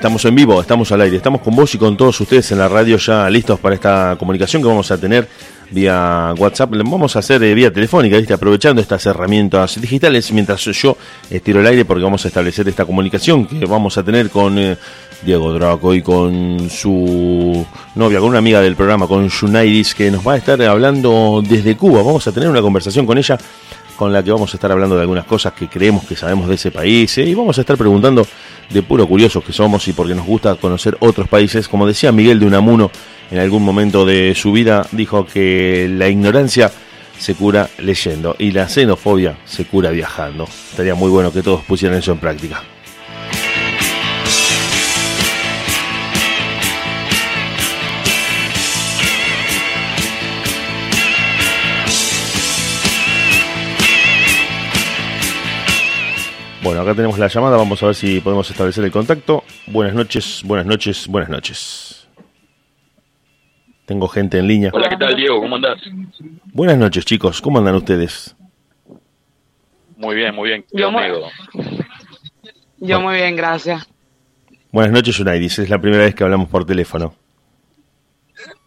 Estamos en vivo, estamos al aire, estamos con vos y con todos ustedes en la radio ya listos para esta comunicación que vamos a tener vía WhatsApp. Vamos a hacer eh, vía telefónica, ¿viste? aprovechando estas herramientas digitales mientras yo estiro el aire porque vamos a establecer esta comunicación que vamos a tener con eh, Diego Draco y con su novia, con una amiga del programa, con Junairis, que nos va a estar hablando desde Cuba. Vamos a tener una conversación con ella con la que vamos a estar hablando de algunas cosas que creemos que sabemos de ese país ¿eh? y vamos a estar preguntando de puro curiosos que somos y porque nos gusta conocer otros países. Como decía Miguel de Unamuno en algún momento de su vida, dijo que la ignorancia se cura leyendo y la xenofobia se cura viajando. Estaría muy bueno que todos pusieran eso en práctica. Bueno, acá tenemos la llamada, vamos a ver si podemos establecer el contacto. Buenas noches, buenas noches, buenas noches. Tengo gente en línea. Hola, ¿qué tal, Diego? ¿Cómo andás? Buenas noches, chicos. ¿Cómo andan ustedes? Muy bien, muy bien. Yo muy, yo muy bien, gracias. Buenas noches, Unaidis. Es la primera vez que hablamos por teléfono.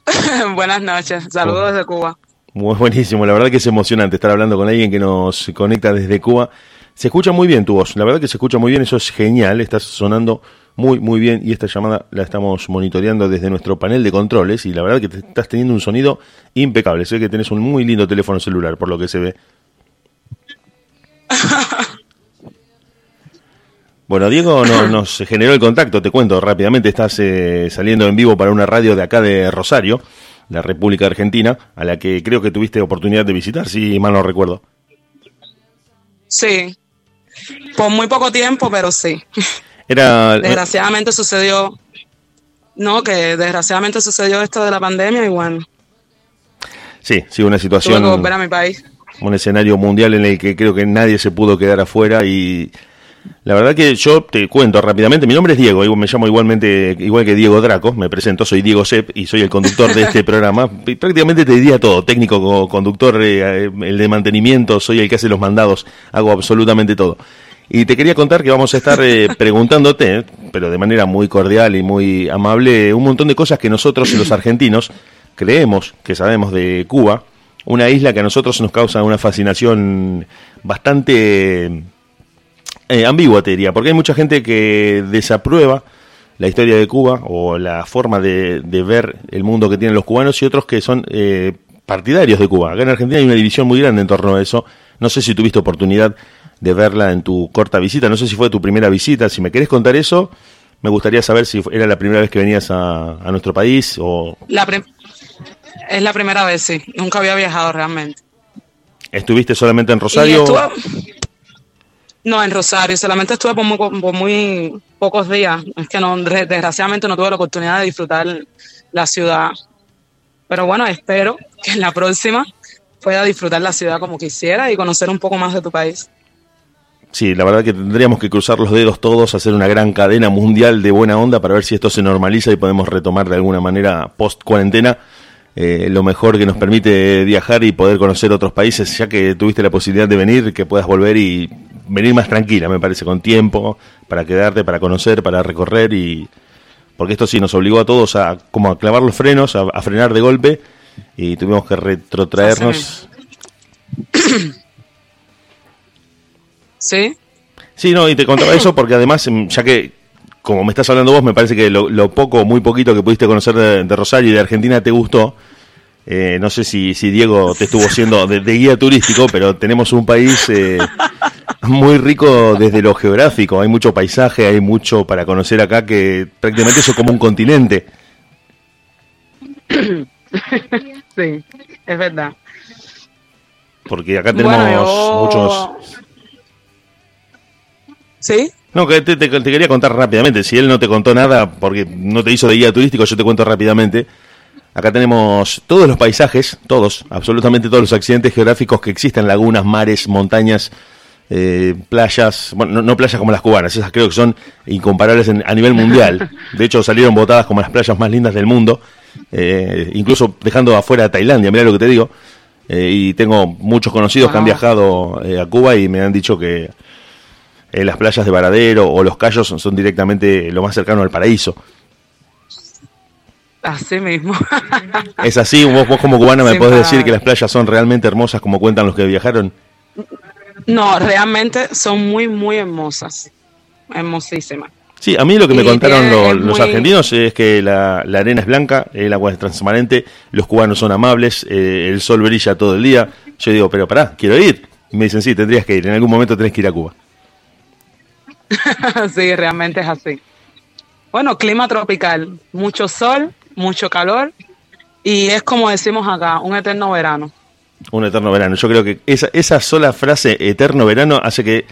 Buenas noches. Saludos desde Cuba. Muy buenísimo. La verdad que es emocionante estar hablando con alguien que nos conecta desde Cuba se escucha muy bien tu voz, la verdad que se escucha muy bien, eso es genial, estás sonando muy muy bien y esta llamada la estamos monitoreando desde nuestro panel de controles y la verdad que te estás teniendo un sonido impecable, sé que tenés un muy lindo teléfono celular por lo que se ve. Bueno, Diego nos generó el contacto, te cuento rápidamente, estás eh, saliendo en vivo para una radio de acá de Rosario, la República Argentina, a la que creo que tuviste oportunidad de visitar, si mal no recuerdo. Sí, por muy poco tiempo, pero sí. Era... Desgraciadamente sucedió, no, que desgraciadamente sucedió esto de la pandemia y bueno. Sí, sí, una situación... Tuve que volver a mi país. Un escenario mundial en el que creo que nadie se pudo quedar afuera y la verdad que yo te cuento rápidamente, mi nombre es Diego, me llamo igualmente, igual que Diego Draco, me presento, soy Diego Sepp y soy el conductor de este programa. Prácticamente te diría todo, técnico, conductor, eh, el de mantenimiento, soy el que hace los mandados, hago absolutamente todo. Y te quería contar que vamos a estar eh, preguntándote, pero de manera muy cordial y muy amable, un montón de cosas que nosotros los argentinos creemos que sabemos de Cuba, una isla que a nosotros nos causa una fascinación bastante eh, ambigua, te diría, porque hay mucha gente que desaprueba la historia de Cuba o la forma de, ver el mundo que tienen los cubanos y otros que son eh, partidarios de Cuba. Acá en Argentina hay una división muy grande en torno a eso. No sé si tuviste oportunidad de verla en tu corta visita, no sé si fue tu primera visita. Si me querés contar eso, me gustaría saber si era la primera vez que venías a, nuestro país o... La es la primera vez, sí. Nunca había viajado realmente. ¿Estuviste solamente en Rosario? No, en Rosario, solamente estuve por muy, pocos días. Es que no, desgraciadamente no tuve la oportunidad de disfrutar la ciudad. Pero bueno, espero que en la próxima pueda disfrutar la ciudad como quisiera y conocer un poco más de tu país. Sí, la verdad que tendríamos que cruzar los dedos todos, hacer una gran cadena mundial de buena onda para ver si esto se normaliza y podemos retomar de alguna manera post cuarentena eh, lo mejor que nos permite viajar y poder conocer otros países, ya que tuviste la posibilidad de venir, que puedas volver y venir más tranquila, me parece, con tiempo, para quedarte, para conocer, para recorrer y... Porque esto sí nos obligó a todos a como a clavar los frenos, a, frenar de golpe y tuvimos que retrotraernos. ¿Sí? Sí, no, y te contaba eso porque además, em, ya que como me estás hablando vos, me parece que lo, poco, muy poquito que pudiste conocer de, Rosario y de Argentina te gustó. Eh, no sé si, si Diego te estuvo siendo de, guía turístico, pero tenemos un país eh, muy rico desde lo geográfico. Hay mucho paisaje, hay mucho para conocer acá que prácticamente eso es como un continente. Sí, es verdad. Porque acá tenemos muchos. ¿Sí? No, que te, quería contar rápidamente. Si él no te contó nada, porque no te hizo de guía turístico, yo te cuento rápidamente. Acá tenemos todos los paisajes, todos, absolutamente todos los accidentes geográficos que existen, lagunas, mares, montañas, eh, playas, bueno, no, playas como las cubanas, esas creo que son incomparables a nivel mundial. De hecho, salieron votadas como las playas más lindas del mundo, eh, incluso dejando afuera a Tailandia, mira lo que te digo. Eh, y tengo muchos conocidos que han viajado a Cuba y me han dicho que eh, las playas de Varadero o los Cayos son, son directamente lo más cercano al paraíso. Así mismo. ¿Es así? ¿Vos, vos como cubana me podés decir que las playas son realmente hermosas como cuentan los que viajaron? No, realmente son muy, muy hermosas. Hermosísimas. Sí, a mí lo que me Y contaron es los argentinos es que la, la arena es blanca, el agua es transparente, los cubanos son amables, eh, el sol brilla todo el día. Yo digo, pero pará, quiero ir. Y me dicen, sí, tendrías que ir, en algún momento tenés que ir a Cuba. sí, realmente es así. Bueno, clima tropical, mucho sol, mucho calor y es como decimos acá, un eterno verano. Un eterno verano. Yo creo que esa, esa sola frase, eterno verano, hace que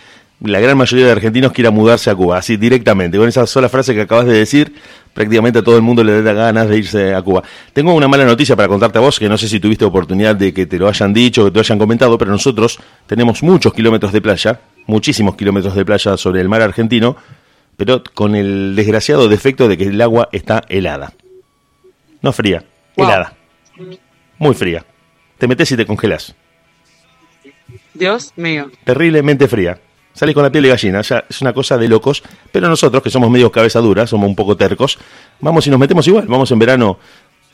la gran mayoría de argentinos quiera mudarse a Cuba, así directamente. Con esa sola frase que acabas de decir, prácticamente a todo el mundo le da ganas de irse a Cuba. Tengo una mala noticia para contarte a vos, que no sé si tuviste oportunidad de que te lo hayan dicho, que te lo hayan comentado, pero nosotros tenemos muchos kilómetros de playa, muchísimos kilómetros de playa sobre el mar argentino, pero con el desgraciado defecto de que el agua está helada. No fría, Wow. helada. Muy fría. Te metes y te congelas Dios mío. terriblemente fría. Salís con la piel de gallina, es una cosa de locos, pero nosotros, que somos medio cabeza dura, somos un poco tercos, vamos y nos metemos igual, vamos en verano,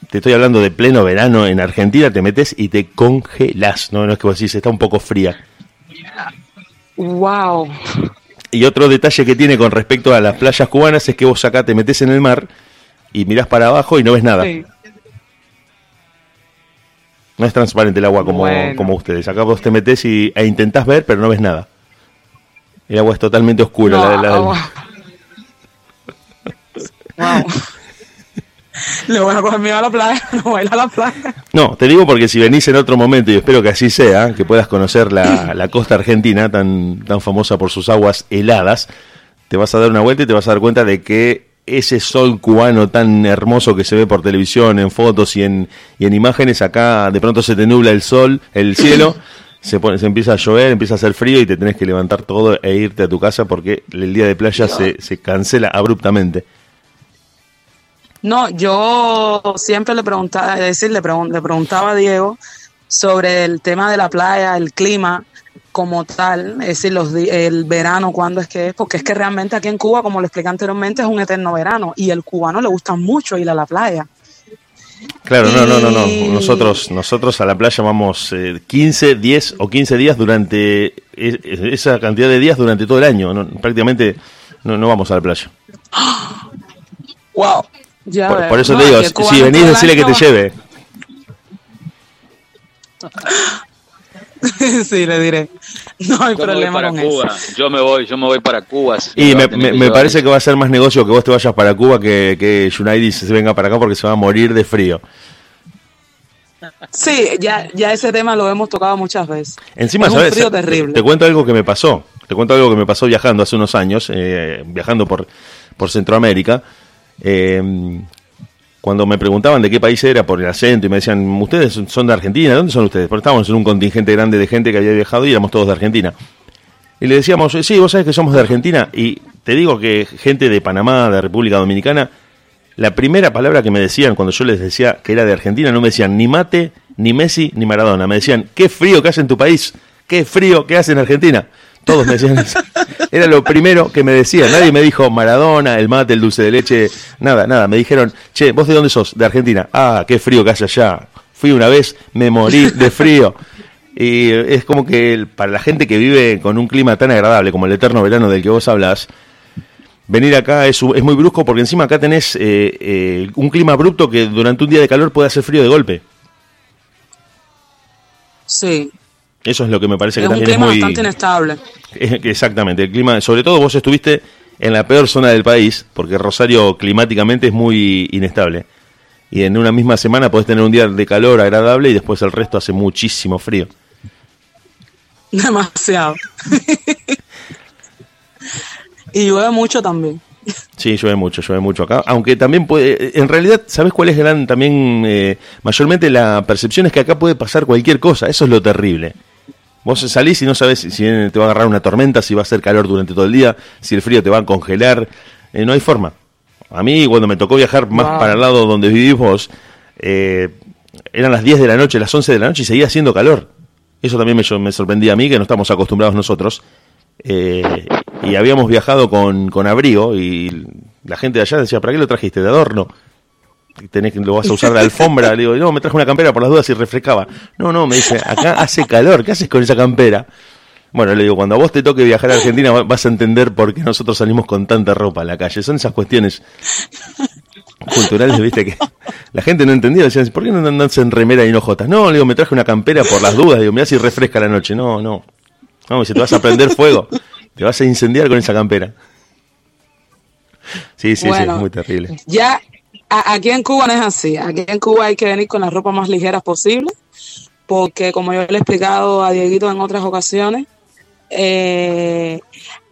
te estoy hablando de pleno verano en Argentina, te metes y te congelás, no, no es que vos decís, está un poco fría. Wow. Y otro detalle que tiene con respecto a las playas cubanas es que vos acá te metes en el mar y mirás para abajo y no ves nada. Sí. No es transparente el agua como, Bueno. como ustedes. Acá vos te metes y, e intentás ver, pero no ves nada. El agua es totalmente oscura. No, la- la-. Wow. Le voy a coger miedo a la playa, no voy a ir a la playa. No, te digo porque si venís en otro momento, y espero que así sea, que puedas conocer la, la costa argentina, tan, tan famosa por sus aguas heladas, te vas a dar una vuelta y te vas a dar cuenta de que ese sol cubano tan hermoso que se ve por televisión, en fotos y en, y en imágenes, acá de pronto se te nubla el sol, el cielo, se, pone, se empieza a llover, empieza a hacer frío y te tenés que levantar todo e irte a tu casa porque el día de playa se, se cancela abruptamente. No, yo siempre le preguntaba, es decir, le, pregun- le preguntaba a Diego sobre el tema de la playa, el clima como tal, es decir, los el verano, cuándo es que es, porque es que realmente aquí en Cuba, como lo expliqué anteriormente, es un eterno verano y el cubano le gusta mucho ir a la playa. Claro, no, no, no, no. Nosotros, nosotros a la playa vamos eh, 15, 10 o 15 días durante e- e- esa cantidad de días durante todo el año. No, prácticamente no, no vamos a la playa. Wow. Ya Por, eso No, te digo, si venís, decirle que te lleve. sí, le diré. No hay Yo me voy problema para con Cuba. eso. Yo me voy, yo me voy para Cuba. Y me, parece que va a ser más negocio que vos te vayas para Cuba que, que United se venga para acá porque se va a morir de frío. Sí, ya, ya ese tema lo hemos tocado muchas veces. Encima, es ¿sabes? un frío Te- terrible. Te, cuento algo que me pasó. Te cuento algo que me pasó viajando hace unos años, eh, viajando por, por Centroamérica. Eh, cuando me preguntaban de qué país era por el acento y me decían, ustedes son- de Argentina, ¿dónde son ustedes? Porque estábamos en un contingente grande de gente que había viajado y éramos todos de Argentina. Y le decíamos, sí, vos sabés que somos de Argentina. Y te digo que gente de Panamá, de República Dominicana, la primera palabra que me decían cuando yo les decía que era de Argentina, no me decían ni mate, ni Messi, ni Maradona. Me decían, qué frío que hace en tu país, qué frío que hace en Argentina. Todos me decían. Era lo primero que me decían. Nadie me dijo Maradona, el mate, el dulce de leche, nada, nada. Me dijeron, che, ¿vos de dónde sos? De Argentina. Ah, qué frío que hace allá. Fui una vez, me morí de frío. Y es como que para la gente que vive con un clima tan agradable como el eterno verano del que vos hablas, venir acá es, es muy brusco porque encima acá tenés eh, eh, un clima abrupto que durante un día de calor puede hacer frío de golpe. Sí, Eso es lo que me parece es que un también es clima muy... bastante inestable. Exactamente, el clima, sobre todo vos estuviste en la peor zona del país, porque Rosario climáticamente es muy inestable. Y en una misma semana podés tener un día de calor agradable y después el resto hace muchísimo frío. Demasiado. y llueve mucho también. Sí, llueve mucho, llueve mucho acá. Aunque también puede. En realidad, ¿sabes cuál es gran también? eh, mayormente la percepción es que acá puede pasar cualquier cosa. Eso es lo terrible. Vos salís y no sabes si te va a agarrar una tormenta, si va a hacer calor durante todo el día, si el frío te va a congelar. Eh, no hay forma. A mí, cuando me tocó viajar más Wow. para el lado donde vivís vos, eh, eran las 10 de la noche, las 11 de la noche y seguía haciendo calor. Eso también me, me sorprendía a mí, que no estamos acostumbrados nosotros. Eh, y habíamos viajado con, con abrigo y la gente de allá decía, ¿para qué lo trajiste? De adorno. Tenés lo vas a usar de alfombra. Le digo, no, me traje una campera por las dudas y refrescaba. No, no, me dice, acá hace calor, ¿qué haces con esa campera? Bueno, le digo, cuando a vos te toque viajar a Argentina vas a entender por qué nosotros salimos con tanta ropa a la calle. Son esas cuestiones culturales, viste, que la gente no entendía. Decían, ¿por qué no andas en remera y no jotas? No, le digo, me traje una campera por las dudas. Digo, mirá si refresca la noche. No, no. Vamos, si te vas a prender fuego, te vas a incendiar con esa campera. Sí, sí, sí, es muy terrible. Ya, aquí en Cuba no es así. Aquí en Cuba hay que venir con la ropa más ligera posible, porque como yo le he explicado a Dieguito en otras ocasiones, eh,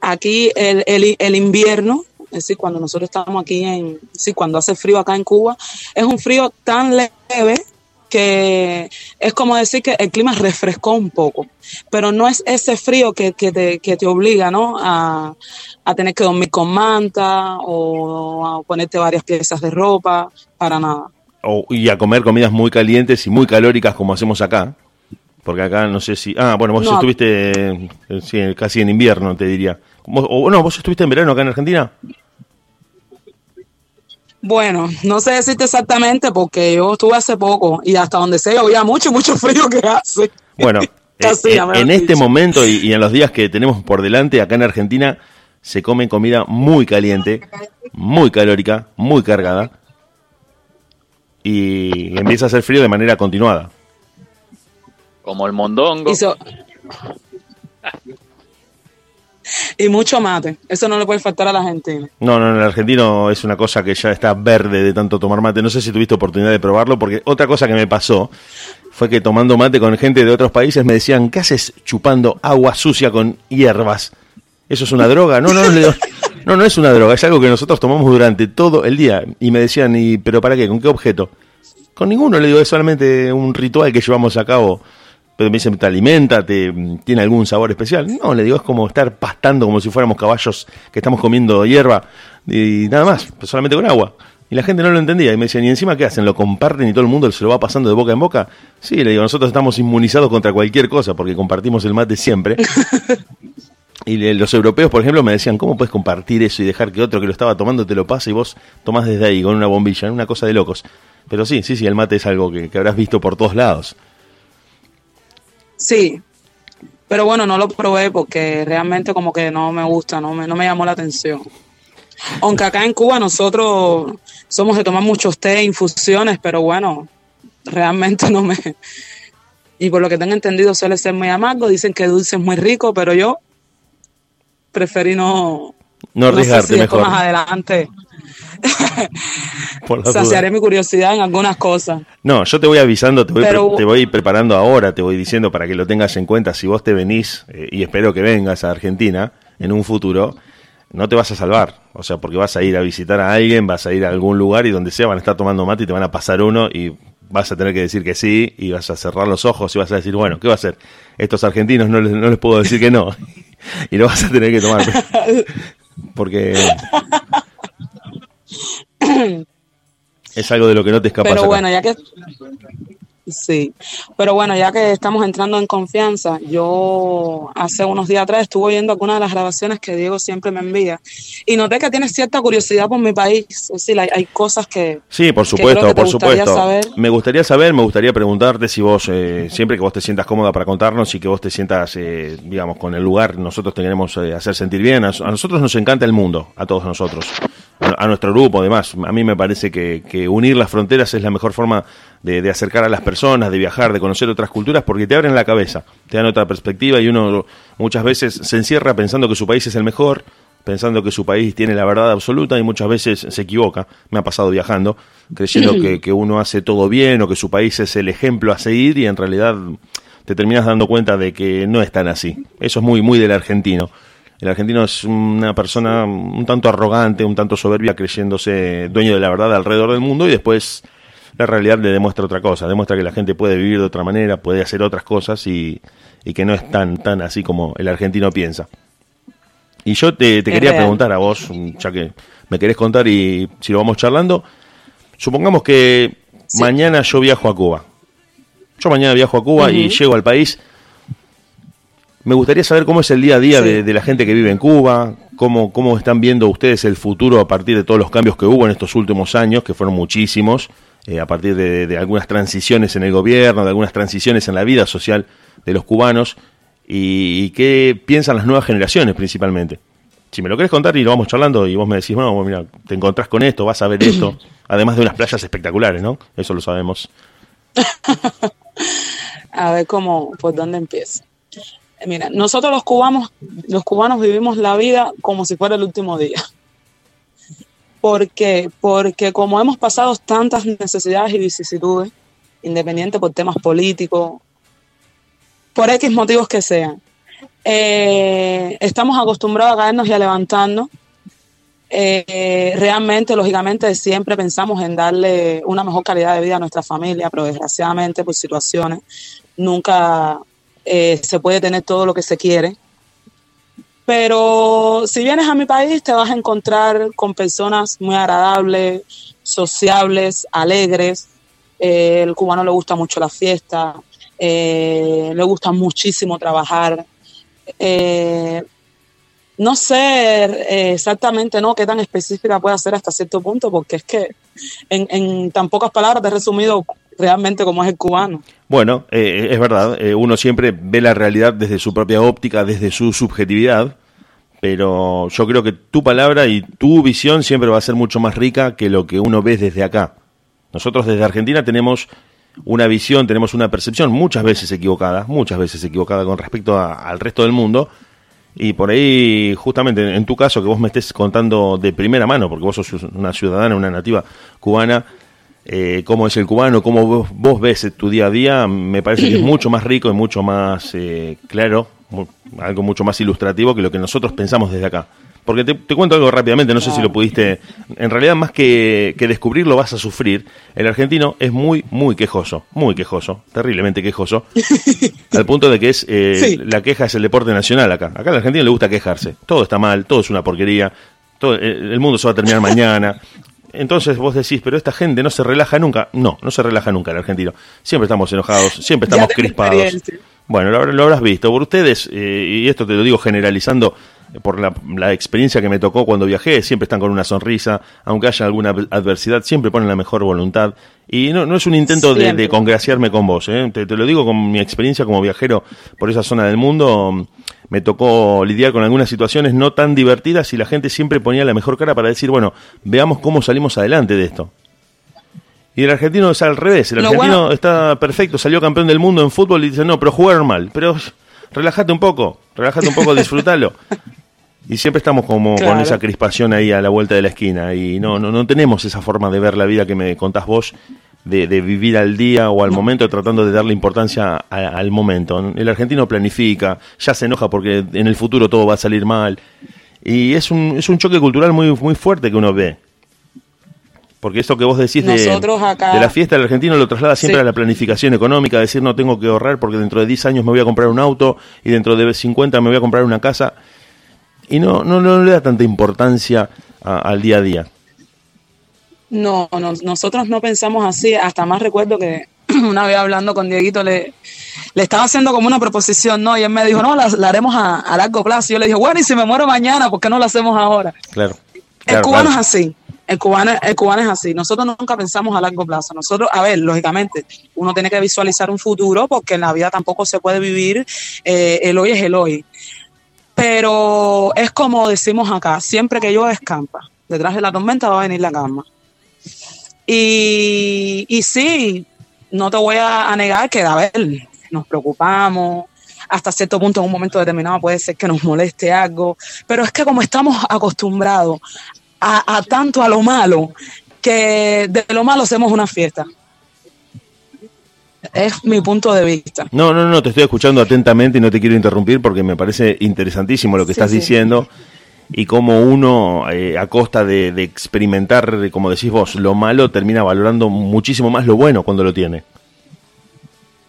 aquí el, el, el invierno es decir, cuando nosotros estamos aquí en, sí, cuando hace frío acá en Cuba, es un frío tan leve que es como decir que el clima refrescó un poco, pero no es ese frío que, que, te, que te obliga ¿no? a, a tener que dormir con manta o a ponerte varias piezas de ropa, para nada. O, y a comer comidas muy calientes y muy calóricas como hacemos acá. Porque acá no sé si... Ah, bueno, vos estuviste eh, casi en invierno, te diría. O no, vos estuviste en verano acá en Argentina. Bueno, no sé decirte exactamente porque yo estuve hace poco y hasta donde sé había mucho, mucho frío que hace. Bueno, eh, eh, en este momento y, en los días que tenemos por delante acá en Argentina se come comida muy caliente, muy calórica, muy cargada y empieza a hacer frío de manera continuada. Como el mondongo. Y mucho mate. Eso no le puede faltar a la Argentina. No, no, el argentino es una cosa que ya está verde de tanto tomar mate. No sé si tuviste oportunidad de probarlo, porque otra cosa que me pasó fue que tomando mate con gente de otros países me decían, ¿qué haces chupando agua sucia con hierbas? ¿Eso es una droga? No, no, no, no, no es una droga, es algo que nosotros tomamos durante todo el día. Y me decían, ¿y pero para qué? ¿Con qué objeto? Con ninguno, le digo, es solamente un ritual que llevamos a cabo pero me dicen, ¿te alimenta? Te, ¿Tiene algún sabor especial? No, le digo, es como estar pastando como si fuéramos caballos que estamos comiendo hierba y nada más, pues solamente con agua. Y la gente no lo entendía y me decían, ¿y encima qué hacen? ¿Lo comparten y todo el mundo se lo va pasando de boca en boca? Sí, le digo, nosotros estamos inmunizados contra cualquier cosa porque compartimos el mate siempre. Y los europeos, por ejemplo, me decían, ¿cómo puedes compartir eso y dejar que otro que lo estaba tomando te lo pase y vos tomás desde ahí con una bombilla? Una cosa de locos. Pero sí, sí, sí, el mate es algo que habrás visto por todos lados. Sí, pero bueno, no lo probé porque realmente como que no me gusta, no me, no me llamó la atención. Aunque acá en Cuba nosotros somos de tomar muchos té, infusiones, pero bueno, realmente no me... Y por lo que tengo entendido suele ser muy amargo, dicen que dulce es muy rico, pero yo preferí no... No arriesgarte mejor. Más adelante Saciaré mi curiosidad en algunas cosas. No, yo te voy avisando, te voy, te voy preparando ahora, te voy diciendo para que lo tengas en cuenta. Si vos te venís, eh, y espero que vengas a Argentina en un futuro, no te vas a salvar. O sea, porque vas a ir a visitar a alguien, vas a ir a algún lugar y donde sea van a estar tomando mate y te van a pasar uno y vas a tener que decir que sí y vas a cerrar los ojos y vas a decir, bueno, ¿qué va a hacer? Estos argentinos no les, no les puedo decir que no. y lo vas a tener que tomar. Porque es algo de lo que no te escapas. Pero bueno, ya que Sí, pero bueno, ya que estamos entrando en confianza, yo hace unos días atrás estuve viendo algunas de las grabaciones que Diego siempre me envía y noté que tienes cierta curiosidad por mi país. Es decir, hay, cosas que. Sí, por supuesto, por supuesto. Me gustaría saber, me gustaría preguntarte si vos, eh, siempre que vos te sientas cómoda para contarnos y que vos te sientas, eh, digamos, con el lugar, nosotros te queremos eh, hacer sentir bien. A, nosotros nos encanta el mundo, a todos nosotros, a, nuestro grupo, además. A mí me parece que, unir las fronteras es la mejor forma de, acercar a las personas, de viajar, de conocer otras culturas, porque te abren la cabeza, te dan otra perspectiva y uno muchas veces se encierra pensando que su país es el mejor, pensando que su país tiene la verdad absoluta y muchas veces se equivoca. Me ha pasado viajando, creyendo que, que uno hace todo bien o que su país es el ejemplo a seguir y en realidad te terminas dando cuenta de que no es tan así. Eso es muy, muy del argentino. El argentino es una persona un tanto arrogante, un tanto soberbia, creyéndose dueño de la verdad alrededor del mundo y después la realidad le demuestra otra cosa, demuestra que la gente puede vivir de otra manera, puede hacer otras cosas y, que no es tan, tan así como el argentino piensa. Y yo te, quería preguntar a vos, ya que me querés contar y si lo vamos charlando, supongamos que mañana yo viajo a Cuba. Yo mañana viajo a Cuba y llego al país. Me gustaría saber cómo es el día a día de, la gente que vive en Cuba, cómo, cómo están viendo ustedes el futuro a partir de todos los cambios que hubo en estos últimos años, que fueron muchísimos, eh, a partir de, algunas transiciones en el gobierno, de algunas transiciones en la vida social de los cubanos, y, qué piensan las nuevas generaciones principalmente. Si me lo querés contar y lo vamos charlando y vos me decís, bueno, mira, te encontrás con esto, vas a ver esto, además de unas playas espectaculares, ¿no? Eso lo sabemos. a ver cómo, por dónde empieza. Mira, nosotros los cubanos, los cubanos vivimos la vida como si fuera el último día. ¿Por qué? Porque como hemos pasado tantas necesidades y vicisitudes, independiente por temas políticos, por X motivos que sean, eh, estamos acostumbrados a caernos y a levantarnos. Eh, realmente, lógicamente, siempre pensamos en darle una mejor calidad de vida a nuestra familia, pero desgraciadamente por situaciones nunca eh, se puede tener todo lo que se quiere. Pero si vienes a mi país te vas a encontrar con personas muy agradables, sociables, alegres. Eh, el cubano le gusta mucho la fiesta, eh, le gusta muchísimo trabajar. no sé exactamente no qué tan específica puede ser hasta cierto punto, porque es que en, en tan pocas palabras te he resumido realmente como es el cubano. Bueno, eh, es verdad, eh, uno siempre ve la realidad desde su propia óptica, desde su subjetividad, pero yo creo que tu palabra y tu visión siempre va a ser mucho más rica que lo que uno ve desde acá. Nosotros desde Argentina tenemos una visión, tenemos una percepción muchas veces equivocada, muchas veces equivocada con respecto al resto del mundo. Y por ahí, justamente en tu caso, que vos me estés contando de primera mano, porque vos sos una ciudadana, una nativa cubana, eh, cómo es el cubano, cómo vos, ves tu día a día, me parece que es mucho más rico y mucho más eh, claro, algo mucho más ilustrativo que lo que nosotros pensamos desde acá. Porque te, cuento algo rápidamente, no sé si lo pudiste. En realidad, más que, que descubrirlo, vas a sufrir. El argentino es muy, muy quejoso. Muy quejoso. Terriblemente quejoso. al punto de que es. Eh, la queja es el deporte nacional acá. Acá al argentino le gusta quejarse. Todo está mal, todo es una porquería. Todo, el mundo se va a terminar mañana. Entonces vos decís, pero esta gente no se relaja nunca. No, no se relaja nunca el argentino. Siempre estamos enojados, siempre estamos crispados. Bueno, lo, habrás visto. Por ustedes, eh, y esto te lo digo generalizando, por la, experiencia que me tocó cuando viajé, siempre están con una sonrisa, aunque haya alguna adversidad, siempre ponen la mejor voluntad. Y no, no es un intento de, congraciarme con vos, ¿eh? te, lo digo con mi experiencia como viajero por esa zona del mundo. Me tocó lidiar con algunas situaciones no tan divertidas y la gente siempre ponía la mejor cara para decir, bueno, veamos cómo salimos adelante de esto. Y el argentino es al revés, el argentino está perfecto, salió campeón del mundo en fútbol y dice, no, pero jugaron mal, pero relájate un poco, relájate un poco, disfrútalo. Y siempre estamos como con esa crispación ahí a la vuelta de la esquina y no, no, no tenemos esa forma de ver la vida que me contás vos, de, vivir al día o al momento tratando de darle importancia al momento. El argentino planifica, ya se enoja porque en el futuro todo va a salir mal y es un, es un choque cultural muy, muy fuerte que uno ve. Porque esto que vos decís de, la fiesta, el argentino lo traslada siempre a la planificación económica, decir no tengo que ahorrar porque dentro de 10 años me voy a comprar un auto y dentro de 50 me voy a comprar una casa y no, no, no le da tanta importancia al día a día. No, no, nosotros no pensamos así. Hasta más recuerdo que una vez hablando con Dieguito le, le estaba haciendo como una proposición, ¿no? Y él me dijo, no, la, haremos a, largo plazo. Y yo le dije, bueno, y si me muero mañana, ¿por qué no la hacemos ahora? Claro. el cubano es así. El cubano, el cubano es así. Nosotros nunca pensamos a largo plazo. Nosotros, a ver, lógicamente, uno tiene que visualizar un futuro porque en la vida tampoco se puede vivir eh, el hoy es el hoy. Pero es como decimos acá, siempre que llueve escampa, detrás de la tormenta va a venir la calma. Y, y sí, no te voy a, negar que, a ver, nos preocupamos, hasta cierto punto en un momento determinado puede ser que nos moleste algo, pero es que como estamos acostumbrados a, a, tanto a lo malo, que de lo malo hacemos una fiesta. Es mi punto de vista. No, no, no, te estoy escuchando atentamente y no te quiero interrumpir porque me parece interesantísimo lo que estás diciendo y cómo uno, eh, a costa de, experimentar, como decís vos, lo malo, termina valorando muchísimo más lo bueno cuando lo tiene.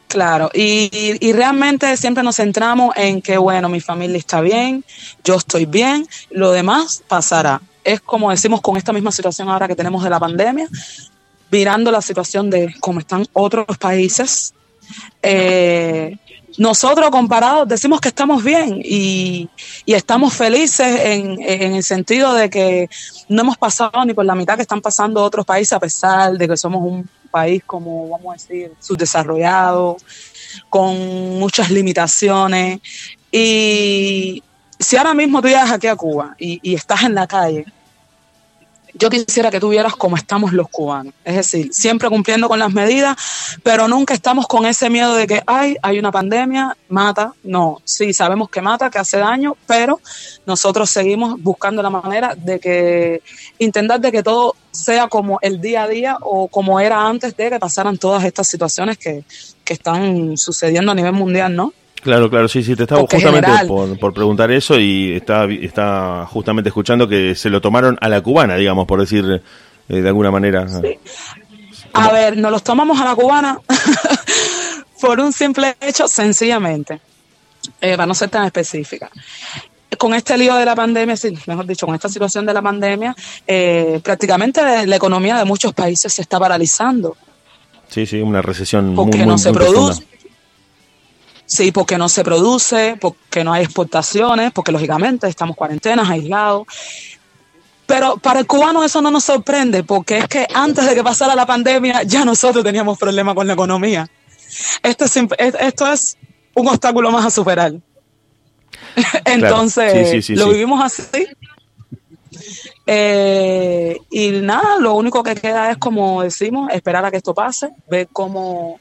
Claro, y, y, realmente siempre nos centramos en que, bueno, mi familia está bien, yo estoy bien, lo demás pasará. Es como decimos con esta misma situación ahora que tenemos de la pandemia, mirando la situación de cómo están otros países, eh, nosotros comparados decimos que estamos bien y, estamos felices en, el sentido de que no hemos pasado ni por la mitad que están pasando otros países a pesar de que somos un país como vamos a decir subdesarrollado con muchas limitaciones. Y si ahora mismo tú llegas aquí a Cuba y estás en la calle yo quisiera que tuvieras como estamos los cubanos, es decir, siempre cumpliendo con las medidas, pero nunca estamos con ese miedo de que, ay, hay una pandemia, mata. No, sí, sabemos que mata, que hace daño, pero nosotros seguimos buscando la manera de que, intentar de que todo sea como el día a día o como era antes de que pasaran todas estas situaciones que, que están sucediendo a nivel mundial, ¿no? Claro, claro, sí, sí, te estaba justamente por, preguntar eso y está, está justamente escuchando que se lo tomaron a la cubana, digamos, por decir eh, de alguna manera. A ver, nos los tomamos a la cubana por un simple hecho, sencillamente, eh, para no ser tan específica. Con este lío de la pandemia, sí, mejor dicho, con esta situación de la pandemia, eh, prácticamente la economía de muchos países se está paralizando. Sí, sí, una recesión porque muy, no se produce. Sí, porque no se produce, porque no hay exportaciones, porque lógicamente estamos cuarentenas, aislados. Pero para el cubano eso no nos sorprende, porque es que antes de que pasara la pandemia ya nosotros teníamos problemas con la economía. Esto es, esto es un obstáculo más a superar. Entonces, lo vivimos así. Eh, y nada, lo único que queda es, como decimos, esperar a que esto pase, ver cómo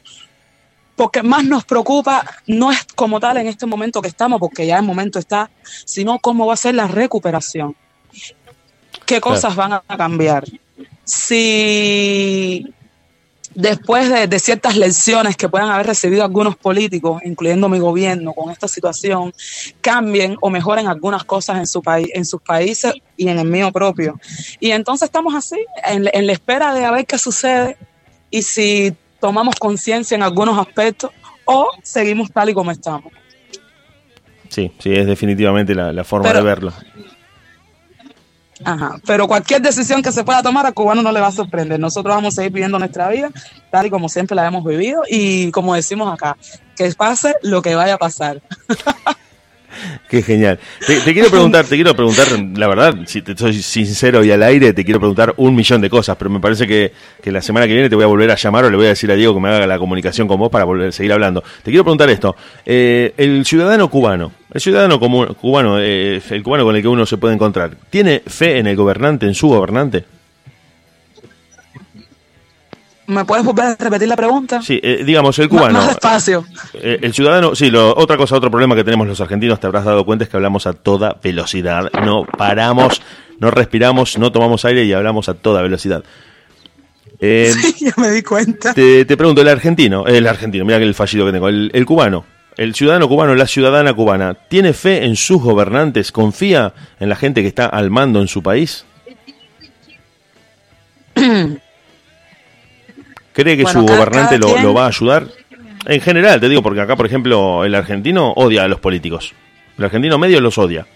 porque más nos preocupa no es como tal en este momento que estamos, porque ya el momento está, sino cómo va a ser la recuperación. ¿Qué cosas van a cambiar? Si después de, ciertas lecciones que puedan haber recibido algunos políticos, incluyendo mi gobierno, con esta situación, cambien o mejoren algunas cosas en, su país, en sus países y en el mío propio. Y entonces estamos así, en, en la espera de a ver qué sucede y si tomamos conciencia en algunos aspectos o seguimos tal y como estamos. Sí, sí, es definitivamente la, forma de verlo. Ajá, pero cualquier decisión que se pueda tomar a cubano no le va a sorprender. Nosotros vamos a seguir viviendo nuestra vida tal y como siempre la hemos vivido y como decimos acá, que pase lo que vaya a pasar. Qué genial. Te, quiero preguntar, te quiero preguntar, la verdad, si te soy sincero y al aire, te quiero preguntar un millón de cosas, pero me parece que, la semana que viene te voy a volver a llamar o le voy a decir a Diego que me haga la comunicación con vos para volver a seguir hablando. Te quiero preguntar esto. Eh, el ciudadano cubano, el ciudadano cubano, eh, el cubano con el que uno se puede encontrar, ¿tiene fe en el gobernante, en su gobernante? ¿Me puedes volver a repetir la pregunta? Sí, eh, digamos, el cubano. Más, despacio. Eh, el ciudadano, sí, lo, otra cosa, otro problema que tenemos los argentinos, te habrás dado cuenta, es que hablamos a toda velocidad. No paramos, no respiramos, no tomamos aire y hablamos a toda velocidad. Eh, sí, ya me di cuenta. Te, pregunto, el argentino, el argentino, mira que el fallido que tengo, el, el cubano, el ciudadano cubano, la ciudadana cubana, ¿tiene fe en sus gobernantes? ¿Confía en la gente que está al mando en su país? ¿Cree que su gobernante lo, va a ayudar? En general, te digo, porque acá, por ejemplo, el argentino odia a los políticos. El argentino medio los odia.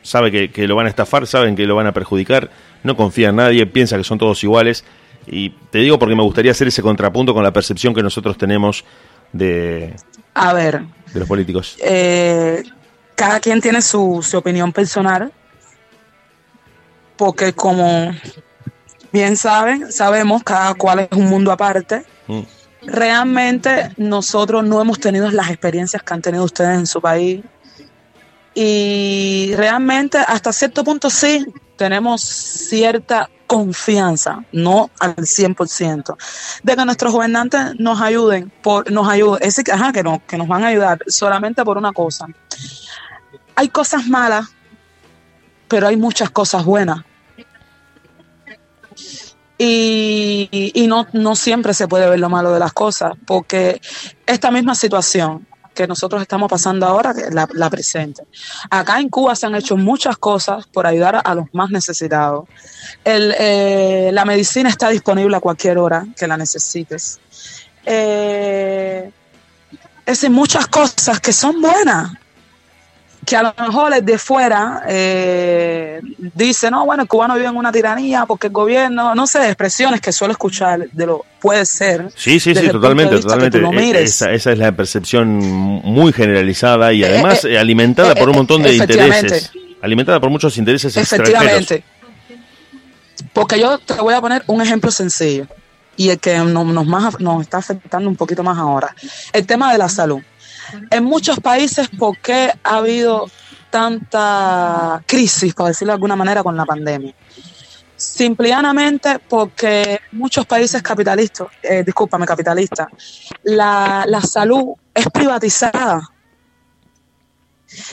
Sabe que, lo van a estafar, saben que lo van a perjudicar, no confía en nadie, piensa que son todos iguales. Y te digo porque me gustaría hacer ese contrapunto con la percepción que nosotros tenemos de, a ver, de los políticos. Eh, cada quien tiene su, su opinión personal, porque como bien saben, sabemos, cada cual es un mundo aparte. Mm. Realmente nosotros no hemos tenido las experiencias que han tenido ustedes en su país. Y realmente hasta cierto punto sí tenemos cierta confianza, no al 100%, de que nuestros gobernantes nos ayuden, por, nos ayuden, es ajá, que, que nos van a ayudar solamente por una cosa. Hay cosas malas, pero hay muchas cosas buenas. Y, no, no siempre se puede ver lo malo de las cosas, porque esta misma situación que nosotros estamos pasando ahora, la, la presente. Acá en Cuba se han hecho muchas cosas por ayudar a, los más necesitados. Eh, la medicina está disponible a cualquier hora que la necesites. Eh, es muchas cosas que son buenas. Que a lo mejor el de fuera eh, dice, no, bueno, el cubano vive en una tiranía porque el gobierno, no sé, expresiones que suelo escuchar de lo puede ser. Sí, sí, sí, totalmente, totalmente. E, esa, esa, es la percepción muy generalizada y eh, además eh, alimentada por un montón de intereses. Alimentada por muchos intereses Efectivamente. Porque yo te voy a poner un ejemplo sencillo y el que nos, más, nos está afectando un poquito más ahora. El tema de la salud. En muchos países, ¿por qué ha habido tanta crisis, por decirlo de alguna manera, con la pandemia? Simplemente porque muchos países capitalistas, eh, discúlpame, capitalistas, la, la salud es privatizada.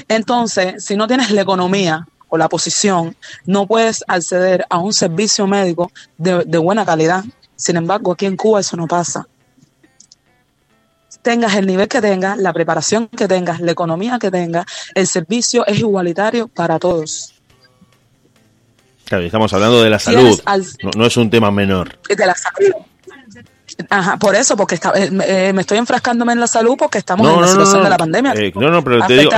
Entonces, si no tienes la economía o la posición, no puedes acceder a un servicio médico de, de buena calidad. Sin embargo, aquí en Cuba eso no pasa tengas el nivel que tengas, la preparación que tengas, la economía que tengas, el servicio es igualitario para todos. Claro, estamos hablando de la salud, no, es un tema menor. De la salud. Ajá, por eso, porque eh, eh, me estoy enfrascándome en la salud porque estamos en la situación de la pandemia. Eh, no, no, pero te digo,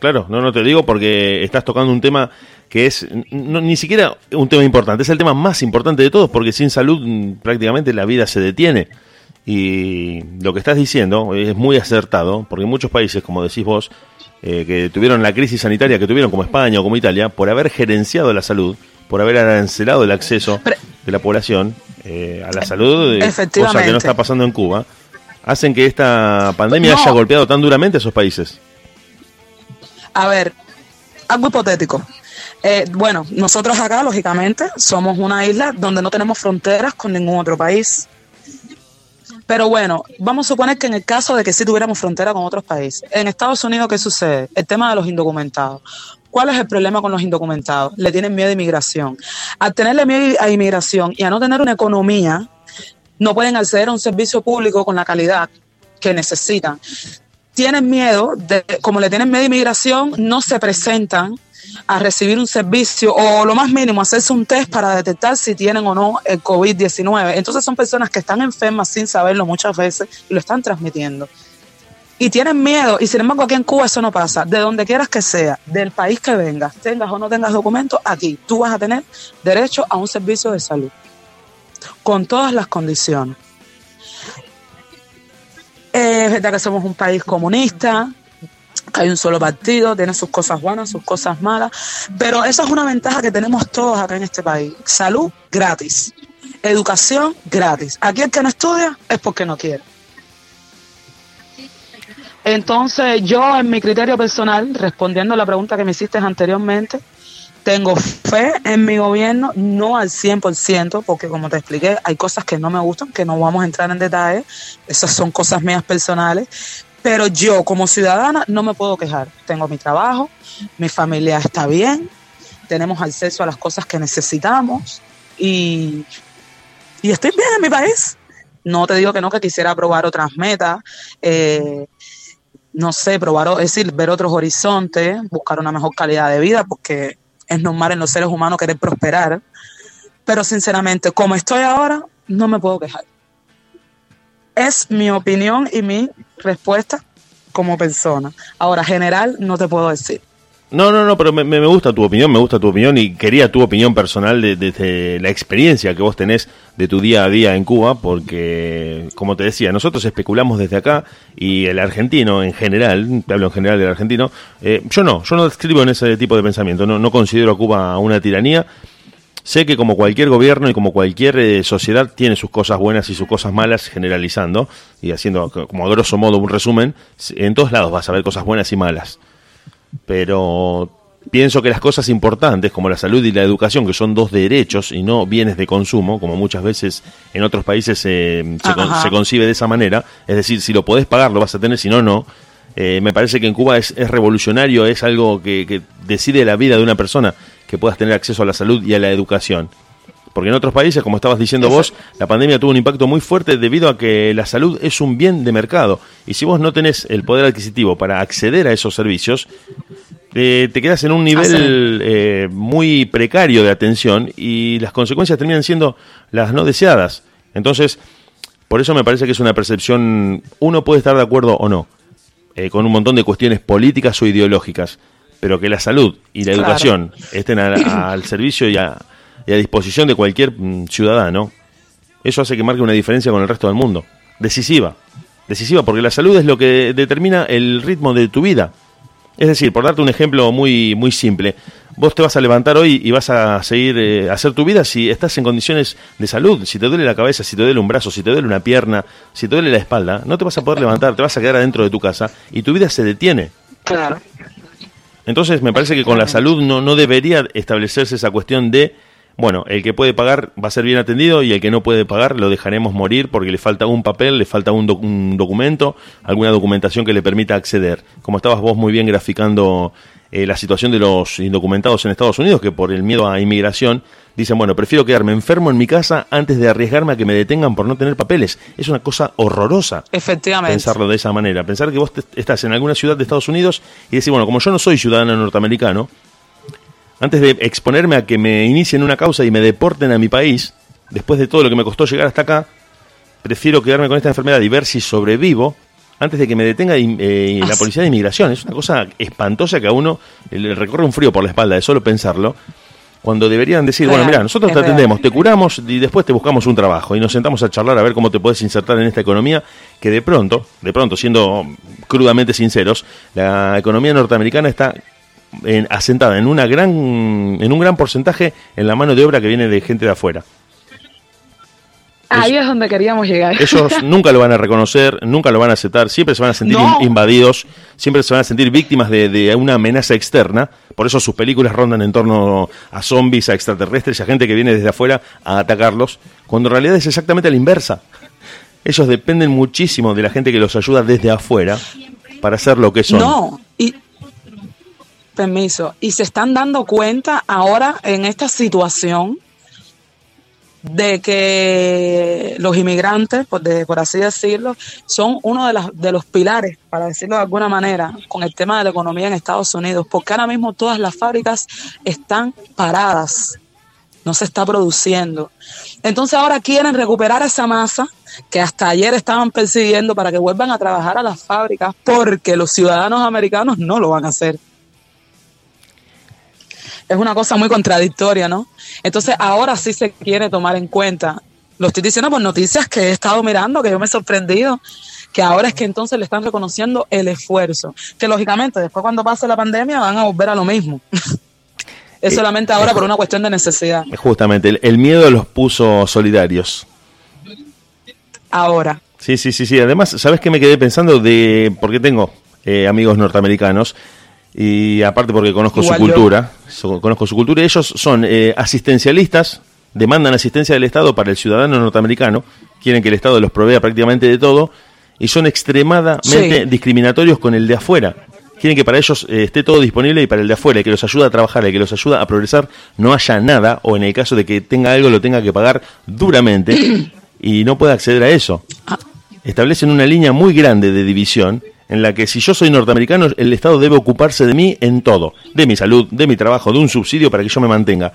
claro, no, no te digo porque estás tocando un tema que es ni siquiera un tema importante, es el tema más importante de todos, porque sin salud mm, prácticamente la vida se detiene. Y lo que estás diciendo es muy acertado, porque muchos países, como decís vos, eh, que tuvieron la crisis sanitaria que tuvieron, como España o como Italia, por haber gerenciado la salud, por haber arancelado el acceso de la población eh, a la salud, eh, cosa que no está pasando en Cuba, hacen que esta pandemia haya golpeado tan duramente a esos países. A ver, algo hipotético. bueno, nosotros acá, lógicamente, somos una isla donde no tenemos fronteras con ningún otro país. Pero bueno, vamos a suponer que en el caso de que sí tuviéramos frontera con otros países, en Estados Unidos, ¿qué sucede? El tema de los indocumentados. ¿Cuál es el problema con los indocumentados? Le tienen miedo a inmigración. Al tenerle miedo a inmigración y a no tener una economía, no pueden acceder a un servicio público con la calidad que necesitan. Tienen miedo, de, como le tienen miedo a inmigración, no se presentan a recibir un servicio o lo más mínimo, hacerse un test para detectar si tienen o no el COVID-19. Entonces son personas que están enfermas sin saberlo muchas veces y lo están transmitiendo. Y tienen miedo, y sin embargo aquí en Cuba eso no pasa. De donde quieras que sea, del país que vengas, tengas o no tengas documentos, aquí tú vas a tener derecho a un servicio de salud, con todas las condiciones. Es verdad que somos un país comunista, hay un solo partido, tiene sus cosas buenas, sus cosas malas, pero esa es una ventaja que tenemos todos acá en este país. Salud gratis, educación gratis. Aquí el que no estudia es porque no quiere. Entonces, yo en mi criterio personal, respondiendo a la pregunta que me hiciste anteriormente, tengo fe en mi gobierno, no al 100%, porque como te expliqué, hay cosas que no me gustan, que no vamos a entrar en detalle, esas son cosas mías personales, pero yo como ciudadana no me puedo quejar. Tengo mi trabajo, mi familia está bien, tenemos acceso a las cosas que necesitamos y, estoy bien en mi país. No te digo que no, que quisiera probar otras metas, eh, no sé, probar, es decir, ver otros horizontes, buscar una mejor calidad de vida, porque es normal en los seres humanos querer prosperar. Pero sinceramente, como estoy ahora, no me puedo quejar. Es mi opinión y mi respuesta como persona. Ahora, general, no te puedo decir. No, no, no, pero me, gusta tu opinión, me gusta tu opinión y quería tu opinión personal de, la experiencia que vos tenés de tu día a día en Cuba, porque, como te decía, nosotros especulamos desde acá y el argentino en general, te hablo en general del argentino, eh, yo no, yo no escribo en ese tipo de pensamiento, no, no considero a Cuba una tiranía, Sé que como cualquier gobierno y como cualquier eh, sociedad tiene sus cosas buenas y sus cosas malas, generalizando y haciendo como a grosso modo un resumen, en todos lados vas a ver cosas buenas y malas. Pero pienso que las cosas importantes como la salud y la educación, que son dos derechos y no bienes de consumo, como muchas veces en otros países se, concibe de esa manera, es decir, si lo podés pagar lo vas a tener, si no, no. Eh, me parece que en Cuba es, revolucionario, es algo que, que decide la vida de una persona que puedas tener acceso a la salud y a la educación. Porque en otros países, como estabas diciendo vos, la pandemia tuvo un impacto muy fuerte debido a que la salud es un bien de mercado. Y si vos no tenés el poder adquisitivo para acceder a esos servicios, eh, te quedas en un nivel eh, muy precario de atención y las consecuencias terminan siendo las no deseadas. Entonces, por eso me parece que es una percepción, uno puede estar de acuerdo o no, eh, con un montón de cuestiones políticas o ideológicas pero que la salud y la Claro. educación estén a- al servicio y a, y a disposición de cualquier mm, ciudadano, eso hace que marque una diferencia con el resto del mundo. Decisiva. Decisiva, porque la salud es lo que determina el ritmo de tu vida. Es decir, por darte un ejemplo muy, muy simple, vos te vas a levantar hoy y vas a seguir eh, a hacer tu vida si estás en condiciones de salud, si te duele la cabeza, si te duele un brazo, si te duele una pierna, si te duele la espalda, no te vas a poder levantar, te vas a quedar adentro de tu casa y tu vida se detiene. Claro. Entonces me parece que con la salud no, no debería establecerse esa cuestión de, bueno, el que puede pagar va a ser bien atendido y el que no puede pagar lo dejaremos morir porque le falta un papel, le falta un, doc- un documento, alguna documentación que le permita acceder. Como estabas vos muy bien graficando eh, la situación de los indocumentados en Estados Unidos, que por el miedo a inmigración dicen, bueno, prefiero quedarme enfermo en mi casa antes de arriesgarme a que me detengan por no tener papeles. Es una cosa horrorosa Efectivamente. pensarlo de esa manera. Pensar que vos te- estás en alguna ciudad de Estados Unidos y decir, bueno, como yo no soy ciudadano norteamericano, antes de exponerme a que me inicien una causa y me deporten a mi país, después de todo lo que me costó llegar hasta acá, prefiero quedarme con esta enfermedad y ver si sobrevivo antes de que me detenga eh, la policía de inmigración. Es una cosa espantosa que a uno le recorre un frío por la espalda de solo pensarlo. Cuando deberían decir, bueno, mira, nosotros te real. atendemos, te curamos y después te buscamos un trabajo y nos sentamos a charlar a ver cómo te puedes insertar en esta economía que de pronto, de pronto, siendo crudamente sinceros, la economía norteamericana está en- asentada en una gran en un gran porcentaje en la mano de obra que viene de gente de afuera. Ahí es donde queríamos llegar. Ellos nunca lo van a reconocer, nunca lo van a aceptar, siempre se van a sentir No. invadidos, siempre se van a sentir víctimas de, de una amenaza externa. Por eso sus películas rondan en torno a zombies, a extraterrestres, a gente que viene desde afuera a atacarlos, cuando en realidad es exactamente la inversa. Ellos dependen muchísimo de la gente que los ayuda desde afuera para ser lo que son. No, y permiso, y se están dando cuenta ahora en esta situación de que los inmigrantes, por, de- por así decirlo, son uno de, las, de los pilares, para decirlo de alguna manera, con el tema de la economía en Estados Unidos, porque ahora mismo todas las fábricas están paradas, no se está produciendo. Entonces ahora quieren recuperar esa masa que hasta ayer estaban persiguiendo para que vuelvan a trabajar a las fábricas, porque los ciudadanos americanos no lo van a hacer. Es una cosa muy contradictoria, ¿no? Entonces ahora sí se quiere tomar en cuenta. Lo estoy diciendo por noticias que he estado mirando, que yo me he sorprendido, que ahora es que entonces le están reconociendo el esfuerzo. Que lógicamente después cuando pase la pandemia van a volver a lo mismo. es solamente ahora por una cuestión de necesidad. Justamente, el, el miedo los puso solidarios. Ahora. Sí, sí, sí, sí. Además, ¿sabes qué me quedé pensando de porque tengo eh, amigos norteamericanos y aparte porque conozco Igual su yo. cultura, conozco su cultura. Ellos son eh, asistencialistas, demandan asistencia del Estado para el ciudadano norteamericano, quieren que el Estado los provea prácticamente de todo y son extremadamente Sí. discriminatorios con el de afuera. Quieren que para ellos eh, esté todo disponible y para el de afuera, el que los ayuda a trabajar, el que los ayuda a progresar, no haya nada o en el caso de que tenga algo lo tenga que pagar duramente y no pueda acceder a eso establecen una línea muy grande de división en la que si yo soy norteamericano, el Estado debe ocuparse de mí en todo, de mi salud, de mi trabajo, de un subsidio para que yo me mantenga.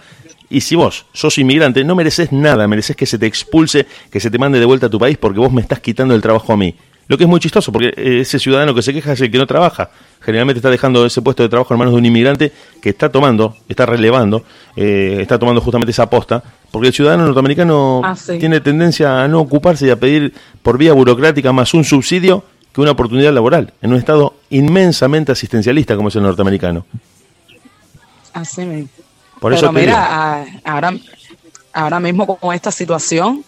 Y si vos sos inmigrante, no mereces nada, mereces que se te expulse, que se te mande de vuelta a tu país porque vos me estás quitando el trabajo a mí. Lo que es muy chistoso, porque eh, ese ciudadano que se queja es el que no trabaja. Generalmente está dejando ese puesto de trabajo en manos de un inmigrante que está tomando, está relevando, eh, está tomando justamente esa posta, porque el ciudadano norteamericano Ah, sí. tiene tendencia a no ocuparse y a pedir por vía burocrática más un subsidio que una oportunidad laboral, en un estado inmensamente asistencialista como es el norteamericano. Así mismo. Por Pero eso mira, a- ahora, ahora mismo con esta situación,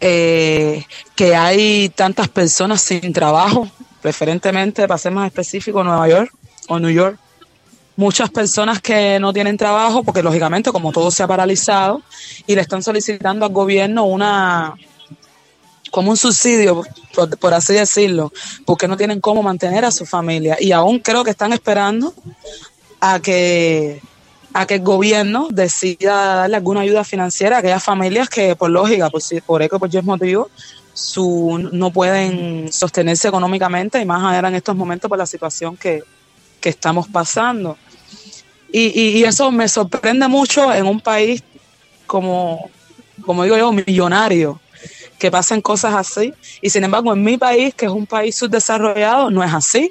eh, que hay tantas personas sin trabajo, preferentemente, para ser más específico, Nueva York o New York, muchas personas que no tienen trabajo, porque lógicamente como todo se ha paralizado, y le están solicitando al gobierno una como un subsidio, por, así decirlo, porque no tienen cómo mantener a su familia. Y aún creo que están esperando a que a que el gobierno decida darle alguna ayuda financiera a aquellas familias que por lógica, por, por eco, por Y motivo, su, no pueden sostenerse económicamente y más ahora en estos momentos por la situación que, que estamos pasando. Y, y, y eso me sorprende mucho en un país como, como digo yo, millonario, que pasen cosas así. Y sin embargo, en mi país, que es un país subdesarrollado, no es así.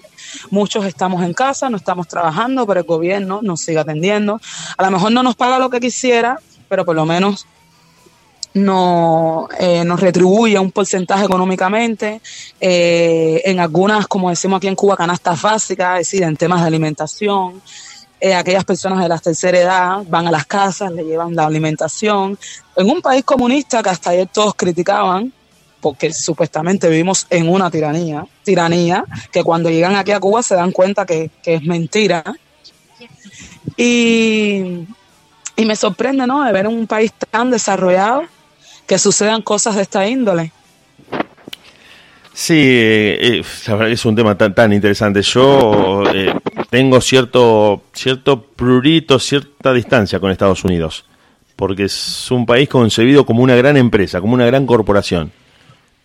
Muchos estamos en casa, no estamos trabajando, pero el gobierno nos sigue atendiendo. A lo mejor no nos paga lo que quisiera, pero por lo menos no, eh, nos retribuye un porcentaje económicamente. Eh, en algunas, como decimos aquí en Cuba, canastas básicas, es decir, en temas de alimentación. Eh, aquellas personas de la tercera edad van a las casas, le llevan la alimentación. En un país comunista que hasta ayer todos criticaban, porque supuestamente vivimos en una tiranía, tiranía, que cuando llegan aquí a Cuba se dan cuenta que, que es mentira. Y, y me sorprende, ¿no?, de ver un país tan desarrollado que sucedan cosas de esta índole. Sí, eh, eh es un tema tan, tan interesante. Yo tengo cierto, cierto prurito, cierta distancia con Estados Unidos, porque es un país concebido como una gran empresa, como una gran corporación,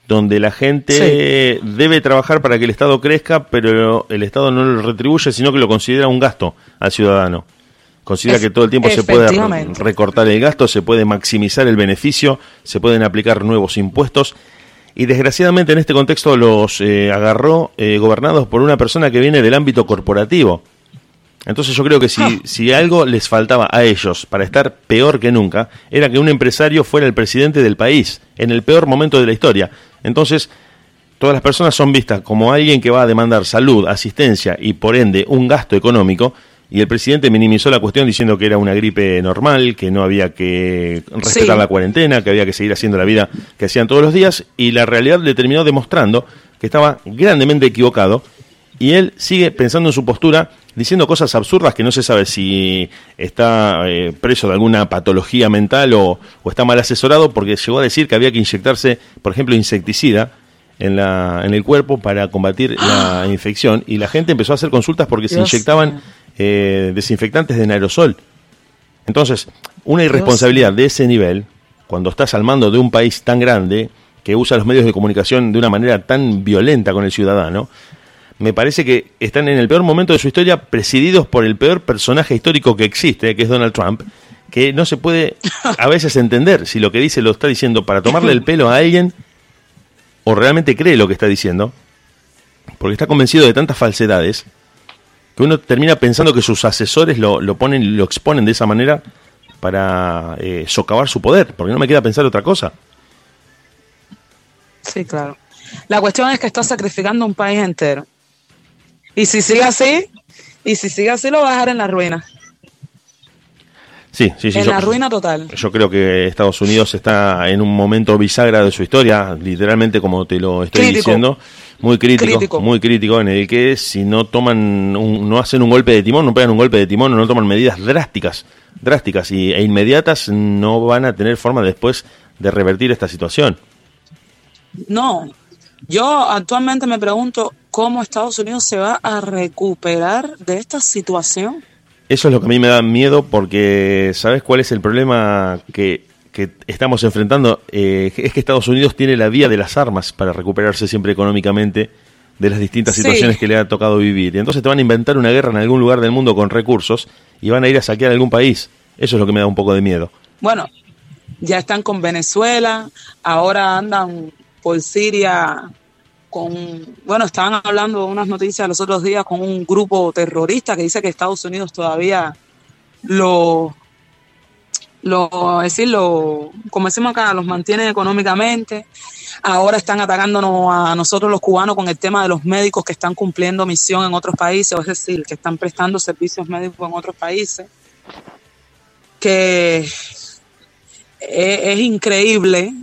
donde la gente debe trabajar para que el Estado crezca, pero el Estado no lo retribuye, sino que lo considera un gasto al ciudadano. Considera que todo el tiempo se puede recortar el gasto, se puede maximizar el beneficio, se pueden aplicar nuevos impuestos. Y desgraciadamente en este contexto los eh, agarró eh, gobernados por una persona que viene del ámbito corporativo. Entonces yo creo que si, ah. si algo les faltaba a ellos para estar peor que nunca, era que un empresario fuera el presidente del país, en el peor momento de la historia. Entonces, todas las personas son vistas como alguien que va a demandar salud, asistencia y por ende un gasto económico, y el presidente minimizó la cuestión diciendo que era una gripe normal, que no había que respetar la cuarentena, que había que seguir haciendo la vida que hacían todos los días, y la realidad le terminó demostrando que estaba grandemente equivocado, y él sigue pensando en su postura, diciendo cosas absurdas que no se sabe si está eh, preso de alguna patología mental o, o está mal asesorado, porque llegó a decir que había que inyectarse, por ejemplo, insecticida, en, la, en el cuerpo para combatir la infección y la gente empezó a hacer consultas porque se inyectaban eh, desinfectantes de aerosol. Entonces, una irresponsabilidad de ese nivel, cuando estás al mando de un país tan grande, que usa los medios de comunicación de una manera tan violenta con el ciudadano, me parece que están en el peor momento de su historia presididos por el peor personaje histórico que existe, que es Donald Trump, que no se puede a veces entender si lo que dice lo está diciendo para tomarle el pelo a alguien o realmente cree lo que está diciendo, porque está convencido de tantas falsedades que uno termina pensando que sus asesores lo, lo ponen, lo exponen de esa manera para eh, socavar su poder, porque no me queda pensar otra cosa. Sí, claro. La cuestión es que está sacrificando un país entero. Y si sigue así, y si sigue así, lo va a dejar en la ruina. Sí, sí, sí. En la ruina total. Yo creo que Estados Unidos está en un momento bisagra de su historia, literalmente como te lo estoy diciendo muy crítico, muy crítico en el que si no toman no hacen un golpe de timón, no pegan un golpe de timón, no toman medidas drásticas, drásticas y, e inmediatas, no van a tener forma después de revertir esta situación. No, yo actualmente me pregunto cómo Estados Unidos se va a recuperar de esta situación. Eso es lo que a mí me da miedo porque ¿sabes cuál es el problema que que estamos enfrentando eh, es que Estados Unidos tiene la vía de las armas para recuperarse siempre económicamente de las distintas situaciones que le ha tocado vivir. Y entonces te van a inventar una guerra en algún lugar del mundo con recursos y van a ir a saquear algún país. Eso es lo que me da un poco de miedo. Bueno, ya están con Venezuela, ahora andan por Siria con, bueno, estaban hablando de unas noticias los otros días con un grupo terrorista que dice que Estados Unidos todavía lo lo, decirlo, como decimos acá, los mantienen económicamente. Ahora están atacándonos a nosotros los cubanos con el tema de los médicos que están cumpliendo misión en otros países, es decir, que están prestando servicios médicos en otros países. Que es, increíble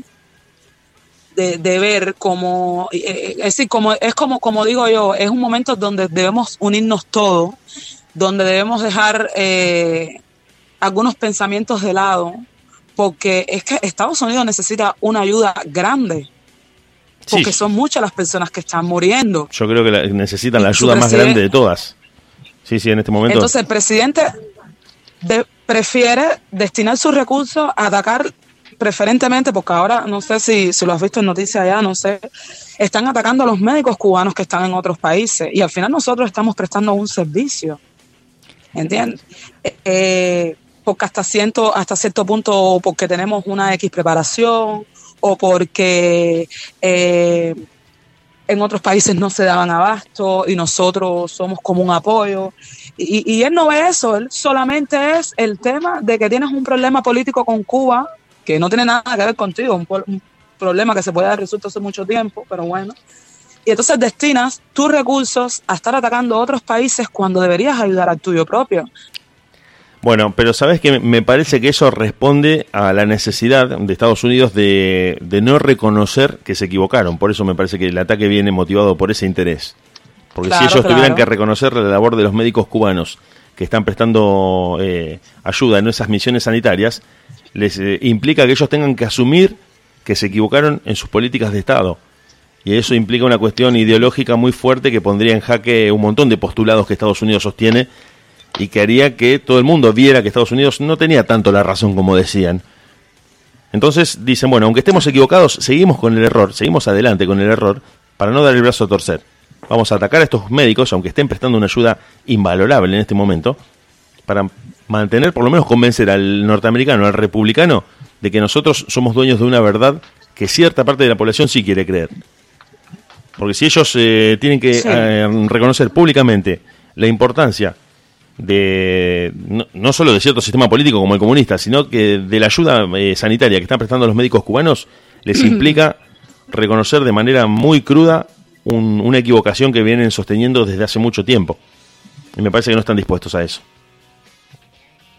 de, ver cómo, eh, eh, es decir, como, es como, como digo yo, es un momento donde debemos unirnos todos, donde debemos dejar eh, algunos pensamientos de lado, porque es que Estados Unidos necesita una ayuda grande. Porque son muchas las personas que están muriendo. Yo creo que necesitan la ayuda más grande de todas. Sí, sí, en este momento. Entonces el presidente prefiere destinar sus recursos a atacar preferentemente, porque ahora no sé si, si lo has visto en noticias allá, no sé, están atacando a los médicos cubanos que están en otros países y al final nosotros estamos prestando un servicio. ¿Entiendes? Eh, porque hasta cierto, hasta cierto punto, porque tenemos una X preparación, o porque eh, en otros países no se daban abasto y nosotros somos como un apoyo. Y, él no ve eso, él solamente es el tema de que tienes un problema político con Cuba, que no tiene nada que ver contigo, un, problema que se puede dar resuelto hace mucho tiempo, pero bueno. Y entonces destinas tus recursos a estar atacando a otros países cuando deberías ayudar al tuyo propio. Bueno, pero sabes que me parece que eso responde a la necesidad de Estados Unidos de, de, no reconocer que se equivocaron. Por eso me parece que el ataque viene motivado por ese interés. Porque claro, si ellos claro. tuvieran que reconocer la labor de los médicos cubanos que están prestando eh, ayuda en esas misiones sanitarias, les eh, implica que ellos tengan que asumir que se equivocaron en sus políticas de Estado. Y eso implica una cuestión ideológica muy fuerte que pondría en jaque un montón de postulados que Estados Unidos sostiene y que haría que todo el mundo viera que Estados Unidos no tenía tanto la razón como decían. Entonces dicen, bueno, aunque estemos equivocados, seguimos con el error, seguimos adelante con el error para no dar el brazo a torcer. Vamos a atacar a estos médicos, aunque estén prestando una ayuda invalorable en este momento, para mantener, por lo menos convencer al norteamericano, al republicano, de que nosotros somos dueños de una verdad que cierta parte de la población sí quiere creer. Porque si ellos eh, tienen que sí. eh, reconocer públicamente la importancia de no, no, solo de cierto sistema político como el comunista, sino que de la ayuda eh, sanitaria que están prestando los médicos cubanos, les implica reconocer de manera muy cruda un, una equivocación que vienen sosteniendo desde hace mucho tiempo. Y me parece que no están dispuestos a eso.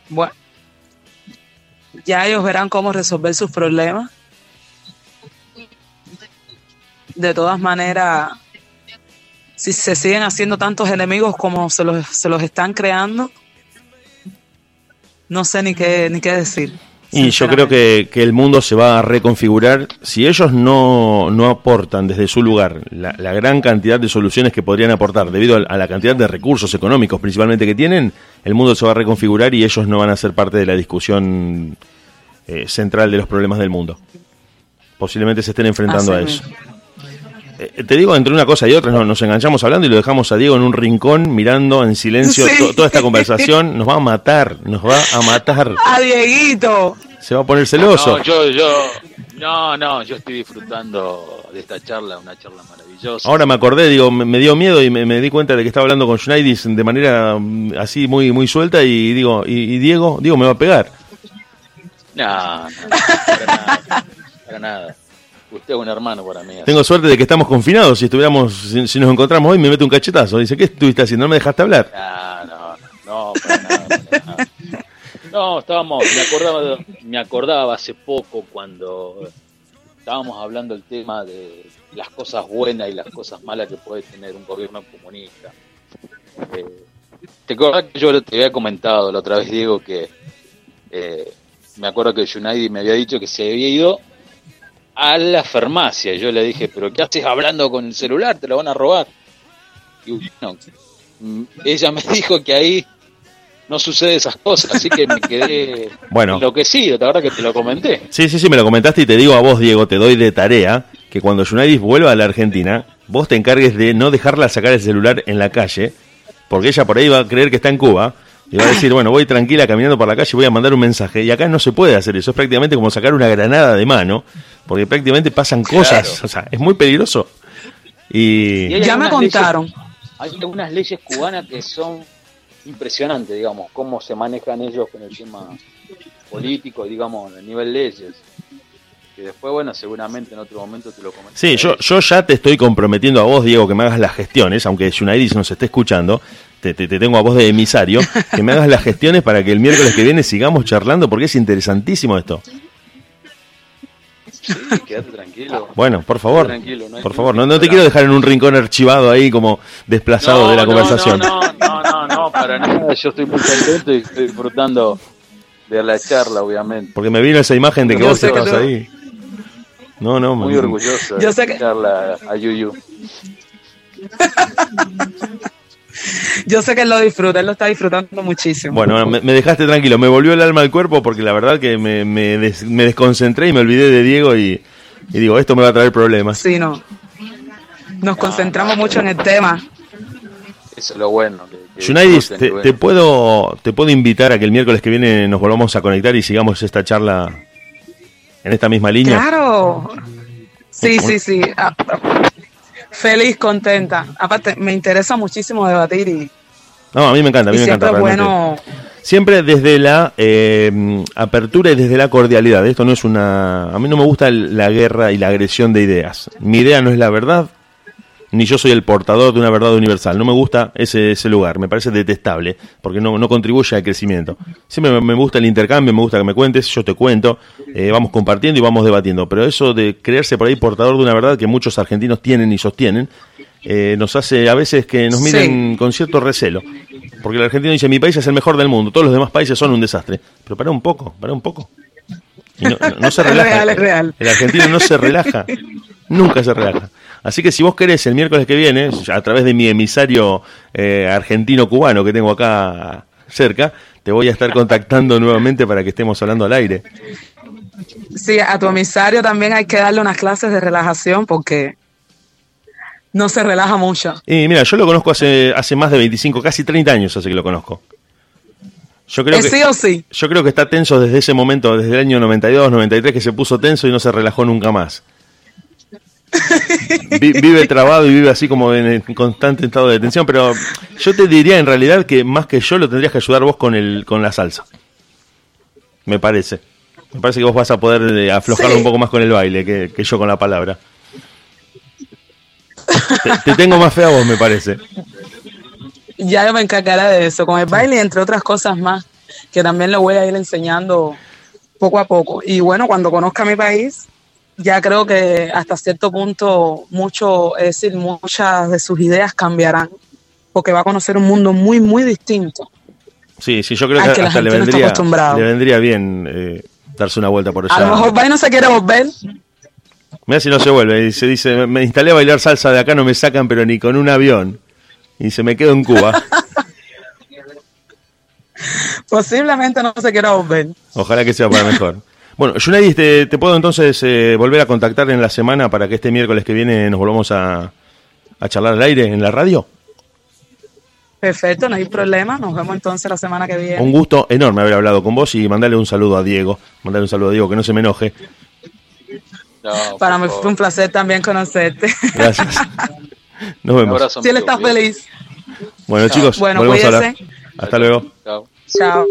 Bueno, ya ellos verán cómo resolver sus problemas. De todas maneras, si se siguen haciendo tantos enemigos como se los, se los están creando, no sé ni qué, ni qué decir. Y yo creo que, que, el mundo se va a reconfigurar si ellos no, no aportan desde su lugar la, la, gran cantidad de soluciones que podrían aportar debido a la cantidad de recursos económicos principalmente que tienen, el mundo se va a reconfigurar y ellos no van a ser parte de la discusión eh, central de los problemas del mundo. Posiblemente se estén enfrentando Así a eso. Mismo. Eh, te digo, entre una cosa y otra, no, nos enganchamos hablando y lo dejamos a Diego en un rincón mirando en silencio sí. to, toda esta conversación. Nos va a matar, nos va a matar. A Dieguito. Se va a poner celoso. No, yo, yo, no, no, yo estoy disfrutando de esta charla, una charla maravillosa. Ahora me acordé, digo, me, me dio miedo y me, me, di cuenta de que estaba hablando con Schneidis de manera mm, así muy, muy suelta y digo, ¿y, y Diego? Diego me va a pegar. No, no, para nada, para nada. Usted es un hermano para mí. Tengo suerte de que estamos confinados. Si estuviéramos, si, si, nos encontramos hoy, me mete un cachetazo. Dice, ¿qué estuviste haciendo? ¿No me dejaste hablar? No, no, no, para nada, para nada. No, estábamos, me acordaba, me acordaba hace poco cuando estábamos hablando del tema de las cosas buenas y las cosas malas que puede tener un gobierno comunista. Eh, te acuerdas que yo te había comentado la otra vez, Diego, que eh, me acuerdo que Junaidi me había dicho que se había ido a la farmacia. Yo le dije, pero ¿qué haces hablando con el celular? Te lo van a robar. Y bueno, mm, ella me dijo que ahí no sucede esas cosas, así que me quedé bueno. enloquecido, la verdad que te lo comenté. Sí, sí, sí, me lo comentaste y te digo a vos, Diego, te doy de tarea que cuando Junaidis vuelva a la Argentina, vos te encargues de no dejarla sacar el celular en la calle, porque ella por ahí va a creer que está en Cuba, y va a decir, bueno, voy tranquila caminando por la calle y voy a mandar un mensaje. Y acá no se puede hacer eso, es prácticamente como sacar una granada de mano, porque prácticamente pasan cosas, claro. o sea, es muy peligroso. Y, y ya me contaron. Leyes, hay algunas leyes cubanas que son impresionantes, digamos, cómo se manejan ellos con el tema político, digamos, a nivel leyes. Que después, bueno, seguramente en otro momento te lo comentaré. Sí, yo, yo ya te estoy comprometiendo a vos, Diego, que me hagas las gestiones, aunque Junaidis nos esté escuchando, te, te, te, tengo a vos de emisario, que me hagas las gestiones para que el miércoles que viene sigamos charlando, porque es interesantísimo esto. Sí, quédate tranquilo. Bueno, por favor, tranquilo, no por favor, no, no te quiero dejar en un rincón archivado ahí como desplazado no, de la no, conversación. No, no, no, no, para nada. Yo estoy muy contento y estoy disfrutando de la charla, obviamente. Porque me vino esa imagen de que Yo vos estabas ahí. No, no, muy man. orgulloso Yo sé que... charla a Yuyu. Yo sé que él lo disfruta, él lo está disfrutando muchísimo. Bueno, me, me, dejaste tranquilo, me volvió el alma al cuerpo porque la verdad que me, me, des, me desconcentré y me olvidé de Diego y, y, digo, esto me va a traer problemas. Sí, no. Nos concentramos mucho en el tema. Eso es lo bueno. Que, te, te, puedo, te puedo invitar a que el miércoles que viene nos volvamos a conectar y sigamos esta charla en esta misma línea. Claro. Sí, sí, sí. Feliz, contenta. Aparte, me interesa muchísimo debatir y, No, a mí me encanta, a mí me siempre encanta realmente. bueno. Siempre desde la eh, apertura y desde la cordialidad. Esto no es una. A mí no me gusta la guerra y la agresión de ideas. Mi idea no es la verdad, ni yo soy el portador de una verdad universal. No me gusta ese, ese lugar. Me parece detestable, porque no, no contribuye al crecimiento. Siempre me, me gusta el intercambio, me gusta que me cuentes, yo te cuento, eh, vamos compartiendo y vamos debatiendo. Pero eso de creerse por ahí portador de una verdad que muchos argentinos tienen y sostienen, eh, nos hace a veces que nos miren con cierto recelo. Porque el argentino dice, mi país es el mejor del mundo, todos los demás países son un desastre. Pero para un poco, para un poco. Y no, no- no se Es relaja. real, es real. El argentino no se relaja, nunca se relaja. Así que si vos querés el miércoles que viene, a través de mi emisario eh, argentino-cubano que tengo acá cerca, te voy a estar contactando nuevamente para que estemos hablando al aire. Sí, a tu emisario también hay que darle unas clases de relajación porque no se relaja mucho. Y mira, yo lo conozco hace, hace más de 25, casi 30 años hace que lo conozco. Yo creo ¿Es que, sí o sí? Yo creo que está tenso desde ese momento, desde el año 92, 93, que se puso tenso y no se relajó nunca más. Vi- vive trabado y vive así como en, constante estado de tensión, pero yo te diría en realidad que más que yo lo tendrías que ayudar vos con el con la salsa. Me parece. Me parece que vos vas a poder eh, aflojarlo Sí. un poco más con el baile que, que yo con la palabra. Te, te tengo más fe a vos, me parece. Ya me encargaré de eso, con el baile y entre otras cosas más, que también lo voy a ir enseñando poco a poco. Y bueno, cuando conozca mi país, ya creo que hasta cierto punto mucho, es decir, muchas de sus ideas cambiarán, porque va a conocer un mundo muy, muy distinto. Sí, sí, yo creo que hasta le vendría, le vendría bien eh, darse una vuelta por allá. A lo mejor va y no se quiere volver. Mira si no se vuelve. Y se dice, me instalé a bailar salsa de acá, no me sacan, pero ni con un avión. Y se me quedo en Cuba. Posiblemente no se quiera volver. Ojalá que sea para mejor. Bueno, Junaidi, te, te puedo entonces eh, volver a contactar en la semana para que este miércoles que viene nos volvamos a, a charlar al aire en la radio. Perfecto, no hay problema. Nos vemos entonces la semana que viene. Un gusto enorme haber hablado con vos y mandarle un saludo a Diego. Mandarle un saludo a Diego, que no se me enoje. No, Para mí fue un placer también conocerte. Gracias. Nos Un vemos. abrazo, si él está feliz. Bueno, chicos, Bueno, volvemos a hablar. cuídense. Hasta luego. Chao. Chao.